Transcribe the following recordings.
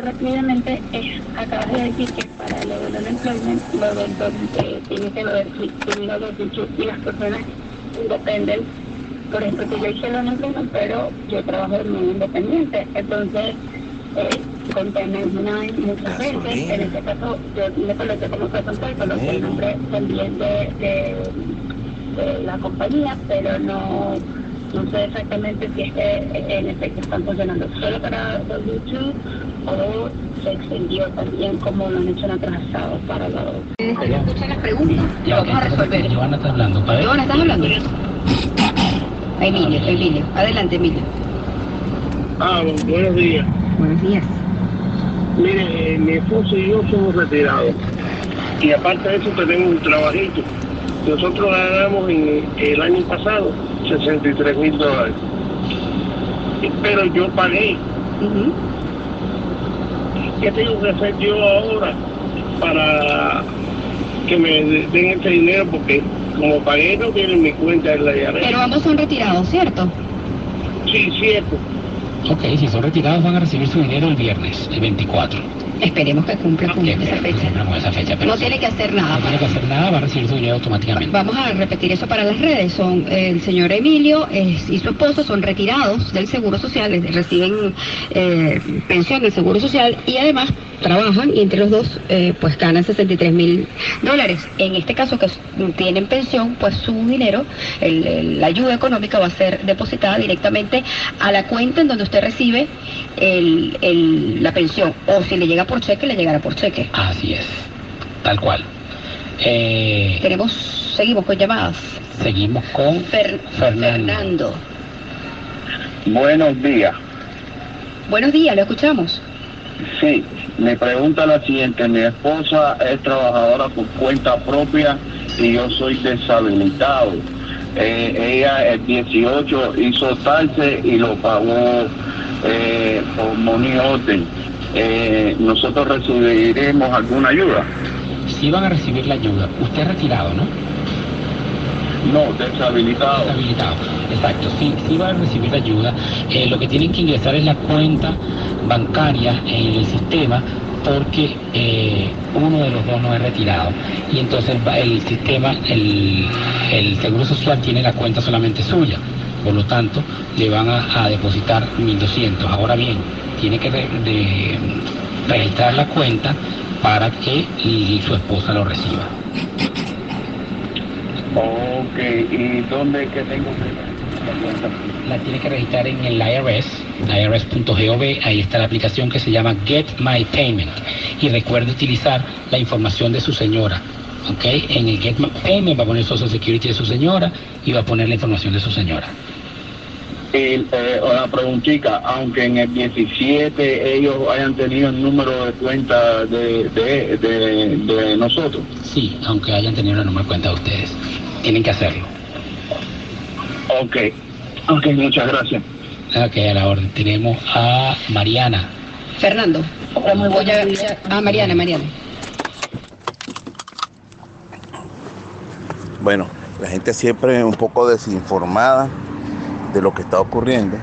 rápidamente es, acabas de decir que para lo del unemployment, lo del eh, tiene que ver tiene los dichos y las personas independen. Por ejemplo, que yo hice el unemployment, pero yo trabajo de manera independiente. Entonces, eh, con tener muchas veces, en este caso yo me coloqué como y coloqué el nombre también de, de, de la compañía, pero no no sé exactamente si es que en efecto están funcionando solo para W2 o se extendió también como lo han hecho en otros estados para los... Escuchan las preguntas y vamos a resolver. Joana está hablando. Joana, ¿estás hablando? Emilio, Emilio. Adelante, Emilio. Ah, buenos días. Buenos días. Mire, eh, mi esposo y yo somos retirados. Y aparte de eso tenemos un trabajito. Nosotros ganamos en el año pasado 63 mil dólares. Pero yo pagué. ¿Qué tengo que hacer yo ahora para que me den ese dinero? Porque como pagué no tiene mi cuenta en la IRS. Pero ambos son retirados, ¿cierto? Sí, cierto. Ok, si son retirados van a recibir su dinero el viernes, el 24. Esperemos que cumpla con esa fecha. esa fecha no tiene que hacer nada. No tiene que hacer nada, va a recibir su dinero automáticamente. Vamos a repetir eso para las redes. Son el señor Emilio y su esposo son retirados del Seguro Social, reciben eh, pensión del Seguro Social y además trabajan y entre los dos eh, pues ganan 63 mil dólares. En este caso que tienen pensión, pues su dinero, la ayuda económica va a ser depositada directamente a la cuenta en donde usted recibe la pensión. O si le llega por cheque, le llegará por cheque. Así es, tal cual. Eh, Tenemos, seguimos con llamadas. Seguimos con Fernando. Buenos días. Buenos días, lo escuchamos. Sí, me pregunta la siguiente, mi esposa es trabajadora por cuenta propia y yo soy deshabilitado. Eh, ella el 18 hizo taxe y lo pagó eh, por money orden. Eh, nosotros recibiremos alguna ayuda. Sí van a recibir la ayuda. Usted es retirado, ¿no? No, deshabilitado. Deshabilitado, exacto. Sí, sí van a recibir ayuda. lo que tienen que ingresar es la cuenta bancaria en el sistema porque eh, uno de los dos no es retirado y entonces el, sistema, el, Seguro Social tiene la cuenta solamente suya, por lo tanto le van a, depositar 1.200. Ahora bien, tiene que registrar la cuenta para que su esposa lo reciba. Ok, ¿y dónde que tengo que la tiene que registrar en el IRS, irs.gov, ahí está la aplicación que se llama Get My Payment. Y recuerde utilizar la información de su señora. ¿ok? En el Get My Payment va a poner Social Security de su señora y va a poner la información de su señora. El, eh, una preguntita, aunque en el 17 ellos hayan tenido el número de cuenta de, de, de nosotros. Sí, aunque hayan tenido el número de cuenta de ustedes. Tienen que hacerlo. Ok, ok, muchas gracias. Ok, a la orden. Tenemos a Mariana. Fernando. Voy a, a Mariana, Mariana. Bueno, la gente siempre es un poco desinformada de lo que está ocurriendo.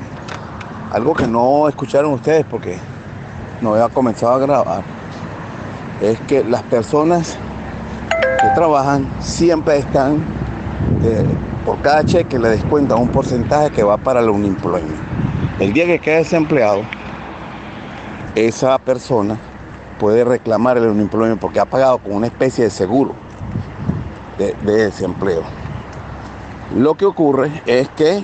Algo que no escucharon ustedes porque no había comenzado a grabar es que las personas que trabajan siempre están eh, por cada cheque le descuentan un porcentaje que va para el unemployment. El día que quede desempleado, esa persona puede reclamar el unemployment porque ha pagado con una especie de seguro de, desempleo. Lo que ocurre es que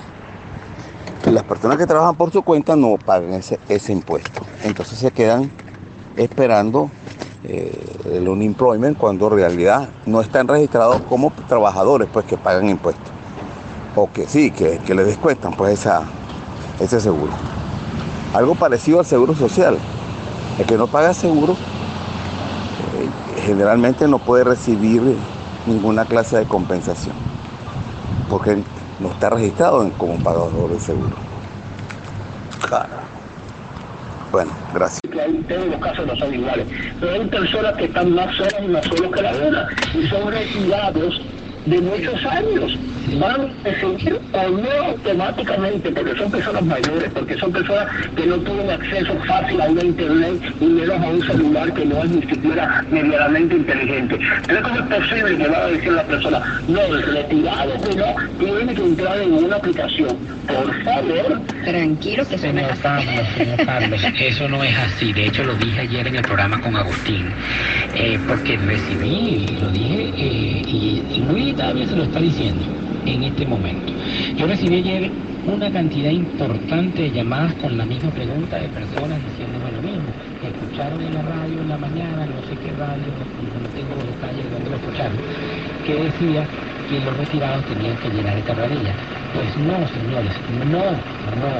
las personas que trabajan por su cuenta no pagan ese, impuesto. Entonces se quedan esperando eh, el unemployment cuando en realidad no están registrados como trabajadores pues que pagan impuestos o que sí, que, le descuentan pues esa, ese seguro. Algo parecido al seguro social. El que no paga seguro eh, generalmente no puede recibir ninguna clase de compensación porque no está registrado como pagador de seguro. Bueno, gracias. Todos los casos no son iguales, pero hay personas que están más solas y más solos que la otra y son retirados de muchos años van recibir o no automáticamente, porque son personas mayores, porque son personas que no tienen acceso fácil a una internet y menos a un celular que no es ni siquiera medianamente inteligente. Pero ¿cómo es posible que va a decir la persona, no, el retirado, no, tiene que entrar en una aplicación? Por favor. Tranquilo que eso no Señor. Carlos, señor Carlos, eso no es así. De hecho, lo dije ayer en el programa con Agustín, eh, porque recibí, lo dije, eh, y, y Luis también se lo está diciendo en este momento. Yo recibí ayer una cantidad importante de llamadas con la misma pregunta de personas diciéndome lo mismo, escucharon en la radio en la mañana, no sé qué radio, no, tengo detalles de dónde lo escucharon, que decía que los retirados tenían que llenar esta planilla. Pues no, señores, no, no,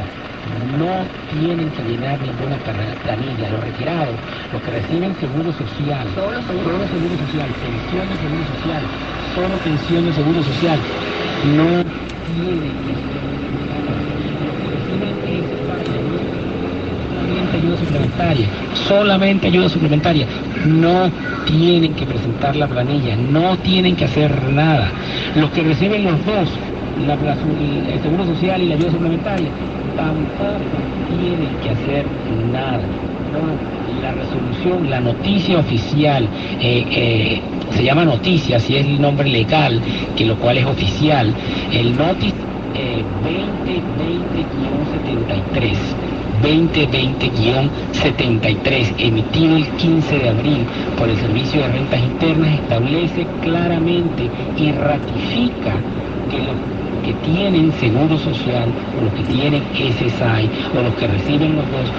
no tienen que llenar ninguna pla- planilla. Los retirados, los que reciben seguro social, Solo seguro. seguro social, pensión de seguro social, solo pensión de seguro social, no tienen que solamente ayuda suplementaria, solamente ayuda suplementaria. No tienen que presentar la planilla, no tienen que hacer nada. Los que reciben los dos, la- la- el seguro social y la ayuda suplementaria, tampoco tienen que hacer nada. La resolución, la noticia oficial, eh, eh, se llama noticia, si es el nombre legal, que lo cual es oficial, el notice eh, 2020-73. 2020-73, emitido el 15 de abril por el Servicio de Rentas Internas, establece claramente y ratifica que los que tienen seguro social, o los que tienen SSI, o los que reciben los dos,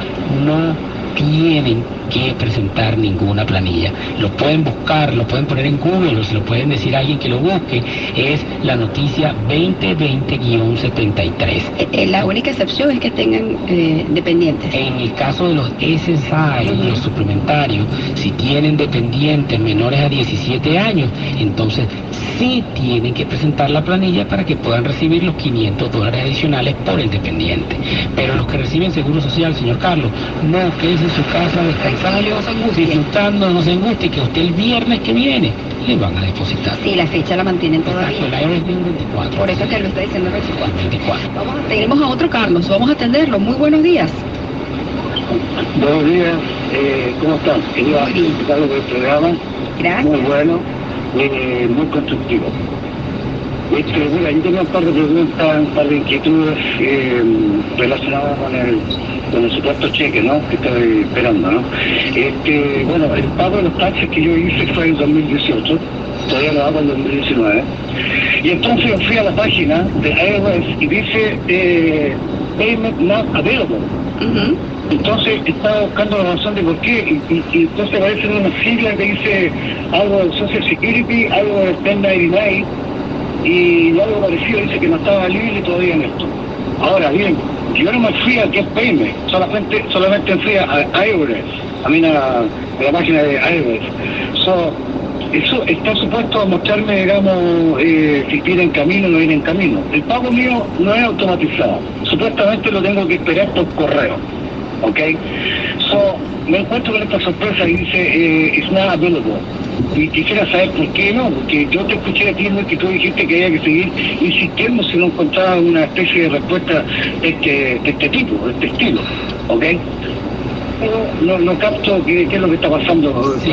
no tienen que presentar ninguna planilla. Lo pueden buscar, lo pueden poner en Google, o se lo pueden decir a alguien que lo busque. Es la noticia 2020-73. Eh, eh, la única excepción es que tengan eh, dependientes. En el caso de los SSI, los suplementarios, si tienen dependientes menores a 17 años, entonces sí tienen que presentar la planilla para que puedan recibir los 500 dólares adicionales por el dependiente. Pero los que reciben seguro social, señor Carlos, no, quédese en su casa descansando, No se angustien. disfrutando, no se angustie, que usted el viernes que viene le van a depositar. Sí, la fecha la mantienen Exacto, el todavía. Un 24. Por eso es que lo está diciendo el 24. 24. Vamos a, tenemos a otro Carlos, vamos a atenderlo. Muy buenos días. Buenos días, eh, ¿cómo están? Quería Muy por el programa, muy Gracias. bueno, eh, muy constructivo. Este, mira, yo tengo un par de preguntas, un par de inquietudes eh, relacionadas con el, con el supuesto cheque, ¿no? Que estoy esperando, ¿no? Este, bueno, el pago de los taxes que yo hice fue en 2018, todavía lo hago en 2019. Y entonces fui a la página de IRS y dice eh, Payment Not Available. Entonces estaba buscando la razón de por qué y, y- y entonces aparece una sigla que dice algo de Social Security, algo de 1099 y algo parecido dice que no estaba libre todavía en esto. Ahora bien, yo no me fui a Get Payment, solamente, solamente fui a IRS, a mí a, a la página de IRS. So, eso está supuesto a mostrarme, digamos, eh, si viene en camino o no viene en camino. El pago mío no es automatizado. Supuestamente lo tengo que esperar por correo. ¿Ok? So, me encuentro con esta sorpresa y dice, eh, it's not available. Y quisiera saber por qué no, porque yo te escuché a ti, Luis, que tú dijiste que había que seguir insistiendo si no encontraba una especie de respuesta de este, de este tipo, de este estilo. ¿Ok? Pero no, no capto qué, qué es lo que está pasando Sí.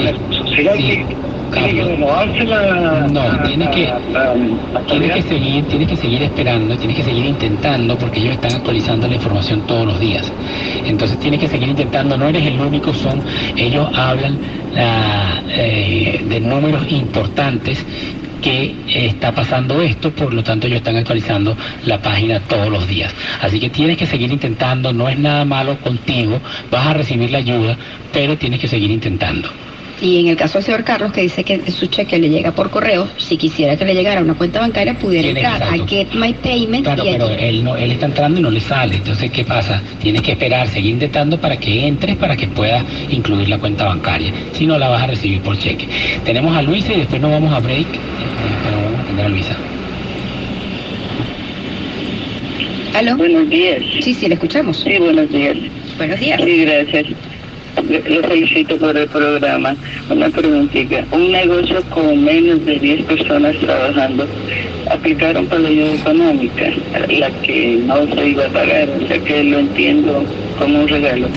¿Será sí, que tiene que Carlos. renovarse la... No, tiene que- actualidad? que seguir, tienes que seguir esperando, tienes que seguir intentando, porque ellos están actualizando la información todos los días. Entonces tienes que seguir intentando, no eres el único, son, ellos hablan eh, de números importantes que está pasando esto, por lo tanto ellos están actualizando la página todos los días. Así que tienes que seguir intentando, no es nada malo contigo, vas a recibir la ayuda, pero tienes que seguir intentando. Y en el caso del señor Carlos, que dice que su cheque le llega por correo, si quisiera que le llegara a una cuenta bancaria, pudiera Tiene entrar a exacto. Get My Payment Claro, y pero él no, él está entrando y no le sale. Entonces, ¿qué pasa? Tienes que esperar, seguir intentando para que entres, para que puedas incluir la cuenta bancaria. Si no, la vas a recibir por cheque. Tenemos a Luisa y después nos vamos a break. eh, Pero vamos a atender a Luisa. ¿Aló? Buenos días. Sí, sí, le escuchamos. Sí, buenos días. Buenos días. Sí, gracias. Le felicito por el programa. Una preguntita. Un negocio con menos de 10 personas trabajando aplicaron para la ayuda económica, la que no se iba a pagar, o sea que lo entiendo como un regalo.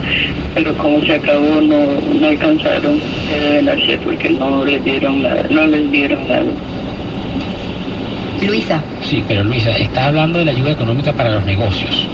Pero como se acabó, no, no alcanzaron, se deben hacer porque no les dieron nada, no les dieron nada. Luisa. Sí, pero Luisa, está hablando de la ayuda económica para los negocios.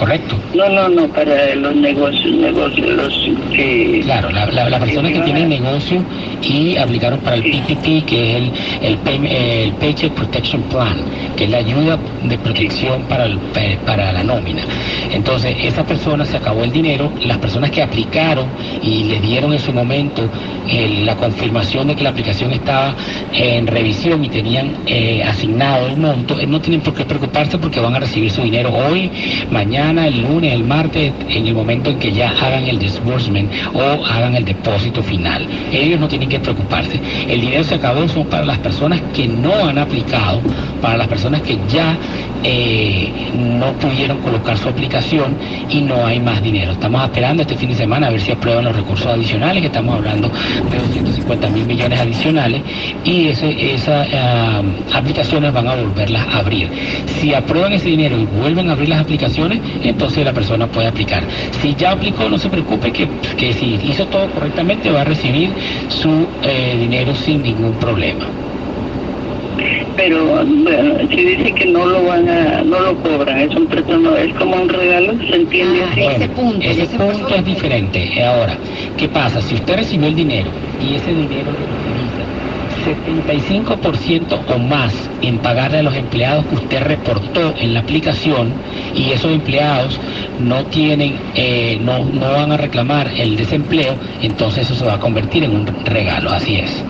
¿Correcto? No, no, no, para los negocios, negocios, los que... Claro, la, la, la persona que tiene negocio y aplicaron para el PPP, que es el, el, pay- el Paycheck Protection Plan, que es la ayuda de protección para, el- eh, para la nómina. Entonces, esa persona se acabó el dinero, las personas que aplicaron y les dieron en su momento eh, la confirmación de que la aplicación estaba en revisión y tenían eh, asignado el monto, eh, no tienen por qué preocuparse porque van a recibir su dinero hoy, mañana, el lunes, el martes, en el momento en que ya hagan el disbursement o hagan el depósito final. Ellos no tienen que preocuparse. El dinero se acabó, son para las personas que no han aplicado, para las personas que ya eh, no pudieron colocar su aplicación y no hay más dinero. Estamos esperando este fin de semana a ver si aprueban los recursos adicionales, que estamos hablando de 250 mil millones adicionales, y esas ah, aplicaciones van a volverlas a abrir. Si aprueban ese dinero y vuelven a abrir las aplicaciones, entonces la persona puede aplicar. Si ya aplicó, no se preocupe que si hizo todo correctamente va a recibir su eh, dinero sin ningún problema. Pero bueno, si dice que no lo van a, no lo cobran, es un préstamo, es como un regalo, ¿se entiende Ah, así? ese punto, ese ese punto punto. es diferente. Ahora, ¿qué pasa? Si usted recibió el dinero y ese dinero lo utiliza 75% o más en pagarle a los empleados que usted reportó en la aplicación y esos empleados no tienen, eh, no, no van a reclamar el desempleo, entonces eso se va a convertir en un regalo, así es.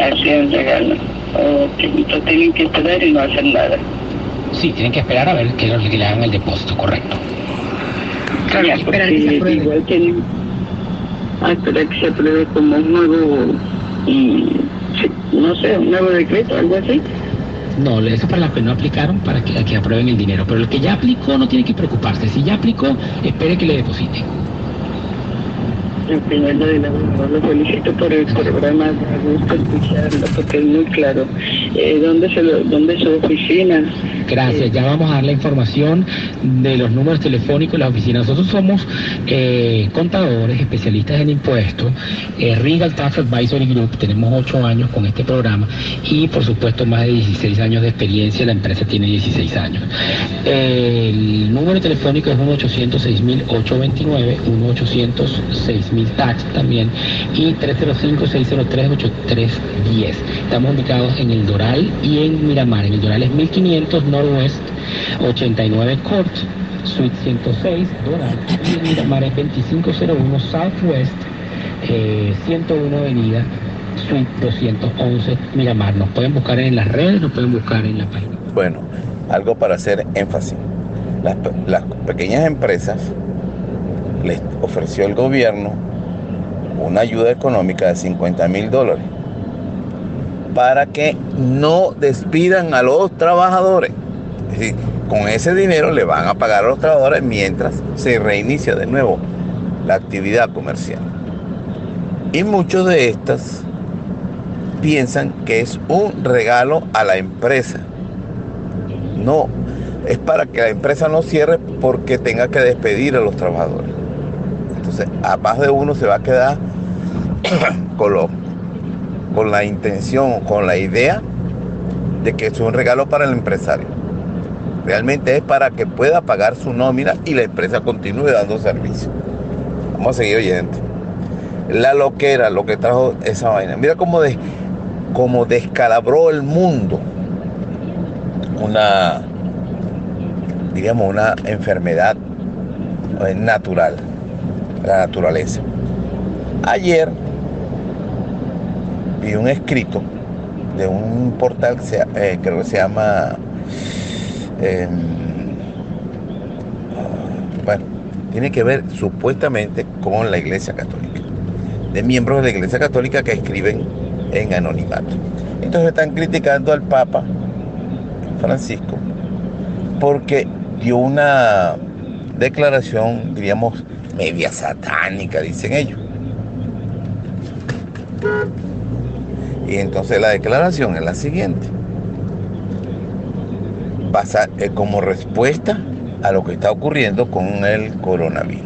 Así es un regalo. Entonces tienen que esperar y no hacer nada. Sí, tienen que esperar a ver que, que le hagan el depósito, correcto. Claro, Ya, que esperar que se apruebe. Igual tienen a esperar que se apruebe como un nuevo, sí, no sé, un nuevo decreto, algo así. No, eso es para los que no aplicaron para que, que aprueben el dinero. Pero el que ya aplicó no tiene que preocuparse. Si ya aplicó, espere que le depositen. En primer lugar, lo felicito por el programa, me gusta escucharlo porque es muy claro. Eh, ¿dónde, se lo, ¿Dónde es su oficina? Gracias, ya vamos a dar la información de los números telefónicos de las oficinas. Nosotros somos eh, contadores, especialistas en impuestos, eh, Regal Tax Advisory Group, tenemos ocho años con este programa y por supuesto más de 16 años de experiencia, la empresa tiene 16 años. El número telefónico es 1-800-6000-829, 1-800-6000 tax también y 305-603-8310. Estamos ubicados en El Doral y en Miramar. En El Doral es 1500 Northwest 89 Court, Suite 106, Doral. Y en Miramar es 2501 Southwest eh, 101 Avenida, Suite 211 Miramar. Nos pueden buscar en las redes, nos pueden buscar en la página. Bueno, algo para hacer énfasis. Las pequeñas empresas les ofreció el gobierno una ayuda económica de 50 mil dólares para que no despidan a los trabajadores. Es decir, con ese dinero le van a pagar a los trabajadores mientras se reinicia de nuevo la actividad comercial. Y muchos de estas piensan que es un regalo a la empresa. No, es para que la empresa no cierre porque tenga que despedir a los trabajadores. Entonces, a más de uno se va a quedar con, lo- con la intención, con la idea de que es un regalo para el empresario. Realmente es para que pueda pagar su nómina y la empresa continúe dando servicio. Vamos a seguir oyendo. La loquera, lo que trajo esa vaina. Mira cómo, cómo descalabró el mundo una, diríamos, una enfermedad eh, natural, la naturaleza. Ayer vi un escrito de un portal, que se- eh, creo que se llama, em, bueno, tiene que ver supuestamente con la Iglesia Católica, de miembros de la Iglesia Católica que escriben en anonimato. Entonces están criticando al Papa Francisco porque dio una declaración, diríamos, media satánica, dicen ellos. Y entonces la declaración es la siguiente. Pasa eh, como respuesta a lo que está ocurriendo con el coronavirus.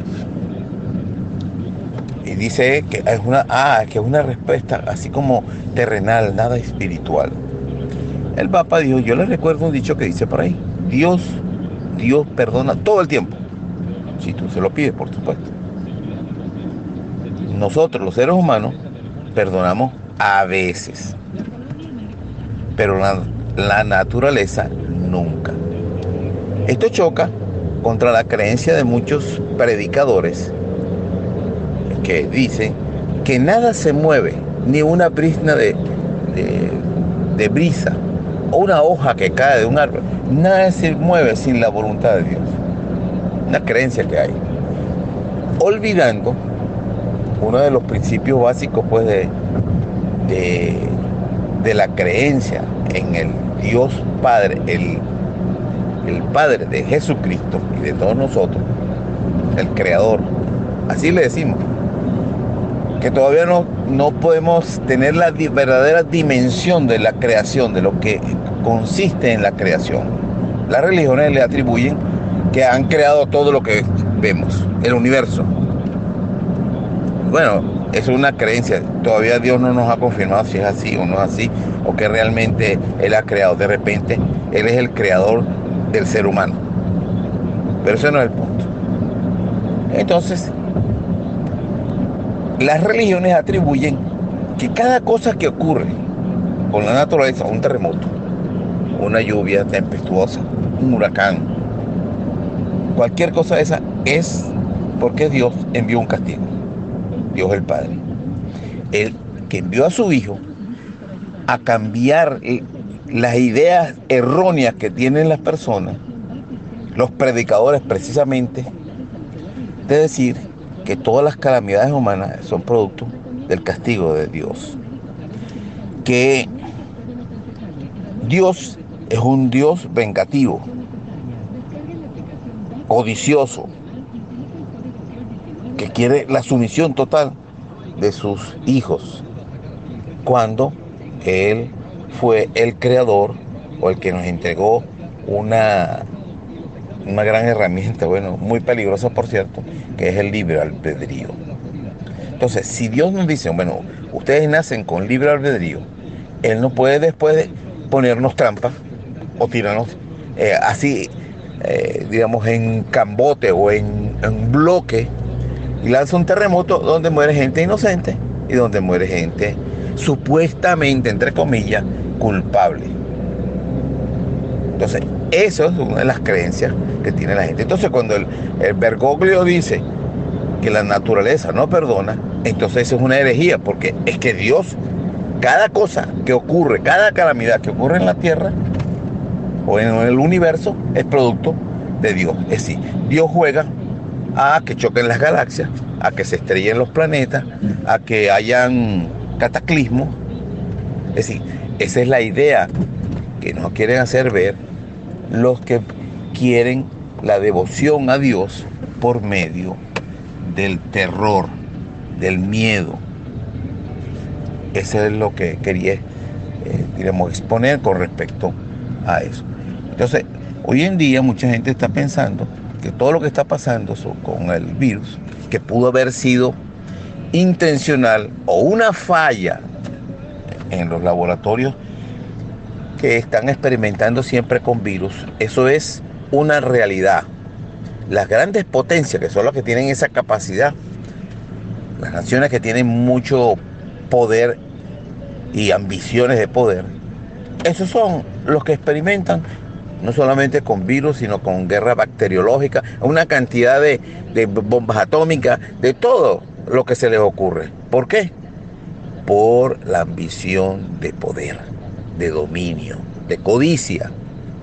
Y dice que es una, ah, que es una respuesta así como terrenal, nada espiritual. El Papa dijo, yo le recuerdo un dicho que dice por ahí, Dios, Dios perdona todo el tiempo. Si tú se lo pides, por supuesto. Nosotros, los seres humanos, perdonamos a veces, pero la, naturaleza nunca. Esto choca contra la creencia de muchos predicadores que dicen que nada se mueve, ni una brisna de, de, brisa o una hoja que cae de un árbol, nada se mueve sin la voluntad de Dios. Una creencia que hay. Olvidando uno de los principios básicos pues de, de, la creencia en el Dios Padre, el, el Padre de Jesucristo y de todos nosotros, el Creador. Así le decimos. Que todavía no, no podemos tener la verdadera dimensión de la creación, de lo que consiste en la creación. Las religiones le atribuyen que han creado todo lo que vemos, el universo. Bueno, es una creencia. Todavía Dios no nos ha confirmado si es así o no es así, o que realmente Él ha creado. De repente, Él es el creador del ser humano. Pero ese no es el punto. Entonces, las religiones atribuyen que cada cosa que ocurre con la naturaleza, un terremoto, una lluvia tempestuosa, un huracán, cualquier cosa de esa es porque Dios envió un castigo. Dios el Padre. El que envió a su Hijo a cambiar las ideas erróneas que tienen las personas, los predicadores precisamente, de decir que todas las calamidades humanas son producto del castigo de Dios. Que Dios es un Dios vengativo, codicioso, que quiere la sumisión total de sus hijos, cuando Él fue el creador o el que nos entregó una, una gran herramienta, bueno, muy peligrosa por cierto, que es el libre albedrío. Entonces, si Dios nos dice, bueno, ustedes nacen con libre albedrío, Él no puede después ponernos trampas o tirarnos eh, así, eh, digamos, en cambote o en, en bloque y lanza un terremoto donde muere gente inocente y donde muere gente supuestamente, entre comillas, culpable. Entonces, eso es una de las creencias que tiene la gente. Entonces, cuando el, el Bergoglio dice que la naturaleza no perdona, entonces eso es una herejía, porque es que Dios, cada cosa que ocurre, cada calamidad que ocurre en la tierra o en el universo, es producto de Dios. Es decir, Dios juega a que choquen las galaxias, a que se estrellen los planetas, a que hayan cataclismos. Es decir, esa es la idea que nos quieren hacer ver los que quieren la devoción a Dios por medio del terror, del miedo. Eso es lo que quería, eh, exponer con respecto a eso. Entonces, hoy en día mucha gente está pensando que todo lo que está pasando con el virus, que pudo haber sido intencional o una falla en los laboratorios que están experimentando siempre con virus, eso es una realidad. Las grandes potencias, que son las que tienen esa capacidad, las naciones que tienen mucho poder y ambiciones de poder, esos son los que experimentan no solamente con virus, sino con guerra bacteriológica, una cantidad de, de, bombas atómicas, de todo lo que se les ocurre. ¿Por qué? Por la ambición de poder, de dominio, de codicia.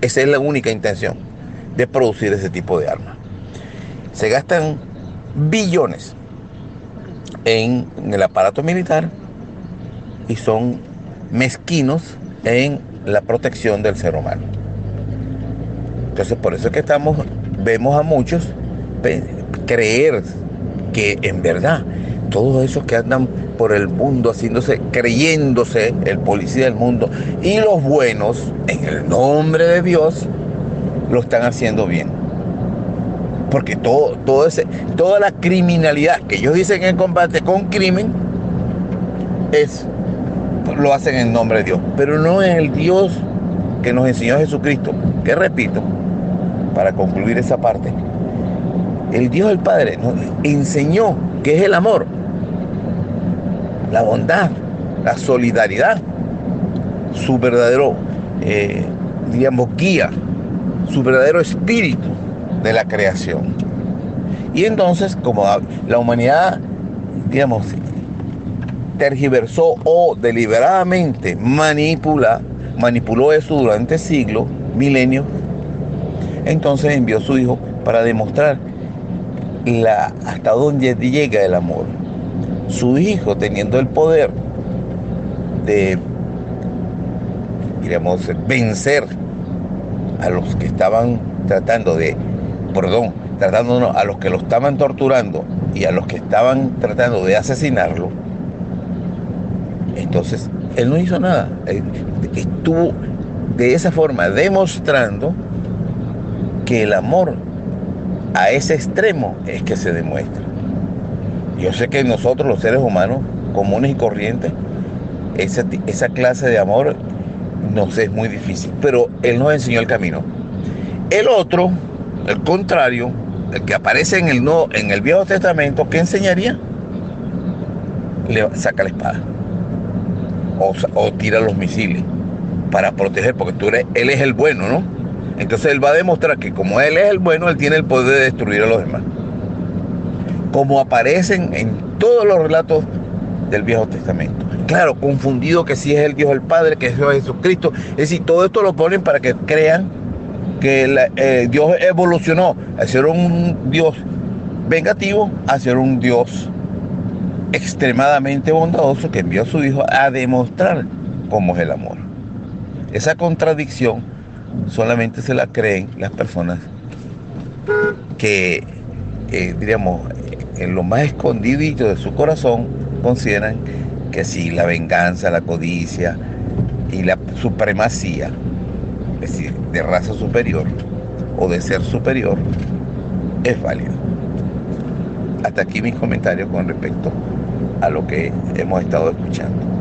Esa es la única intención de producir ese tipo de armas. Se gastan billones en el aparato militar y son mezquinos en la protección del ser humano. Entonces por eso es que estamos, vemos a muchos creer que en verdad todos esos que andan por el mundo haciéndose, creyéndose el policía del mundo y los buenos, en el nombre de Dios, lo están haciendo bien. Porque todo, todo ese, toda la criminalidad que ellos dicen en combate con crimen es lo hacen en nombre de Dios, pero no es el Dios que nos enseñó Jesucristo, que repito, para concluir esa parte, el Dios del Padre nos enseñó que es el amor, la bondad, la solidaridad, su verdadero, eh, digamos, guía, su verdadero espíritu de la creación. Y entonces, como la humanidad, digamos, tergiversó o deliberadamente manipula, manipuló eso durante siglos, milenios, entonces envió a su hijo para demostrar la, hasta dónde llega el amor. Su hijo teniendo el poder de, digamos, vencer a los que estaban tratando de, perdón, tratando a los que lo estaban torturando y a los que estaban tratando de asesinarlo, entonces, él no hizo nada. Estuvo de esa forma demostrando que el amor a ese extremo es que se demuestra. Yo sé que nosotros los seres humanos comunes y corrientes, esa, esa clase de amor nos es muy difícil, pero Él nos enseñó el camino. El otro, el contrario, el que aparece en el, no, en el Viejo Testamento, ¿qué enseñaría? Le saca la espada o, tira los misiles para proteger, porque tú eres, él es el bueno, ¿no? Entonces él va a demostrar que como él es el bueno, él tiene el poder de destruir a los demás. Como aparecen en todos los relatos del Viejo Testamento. Claro, confundido que si es el Dios el Padre, que es Jesucristo. Es decir, todo esto lo ponen para que crean que eh, Dios evolucionó a ser un Dios vengativo a ser un Dios extremadamente bondadoso que envió a su Hijo a demostrar cómo es el amor. Esa contradicción solamente se la creen las personas que, eh, diríamos, en lo más escondidito de su corazón consideran que si la venganza, la codicia y la supremacía, es decir, de raza superior o de ser superior, es válido. Hasta aquí mis comentarios con respecto a lo que hemos estado escuchando.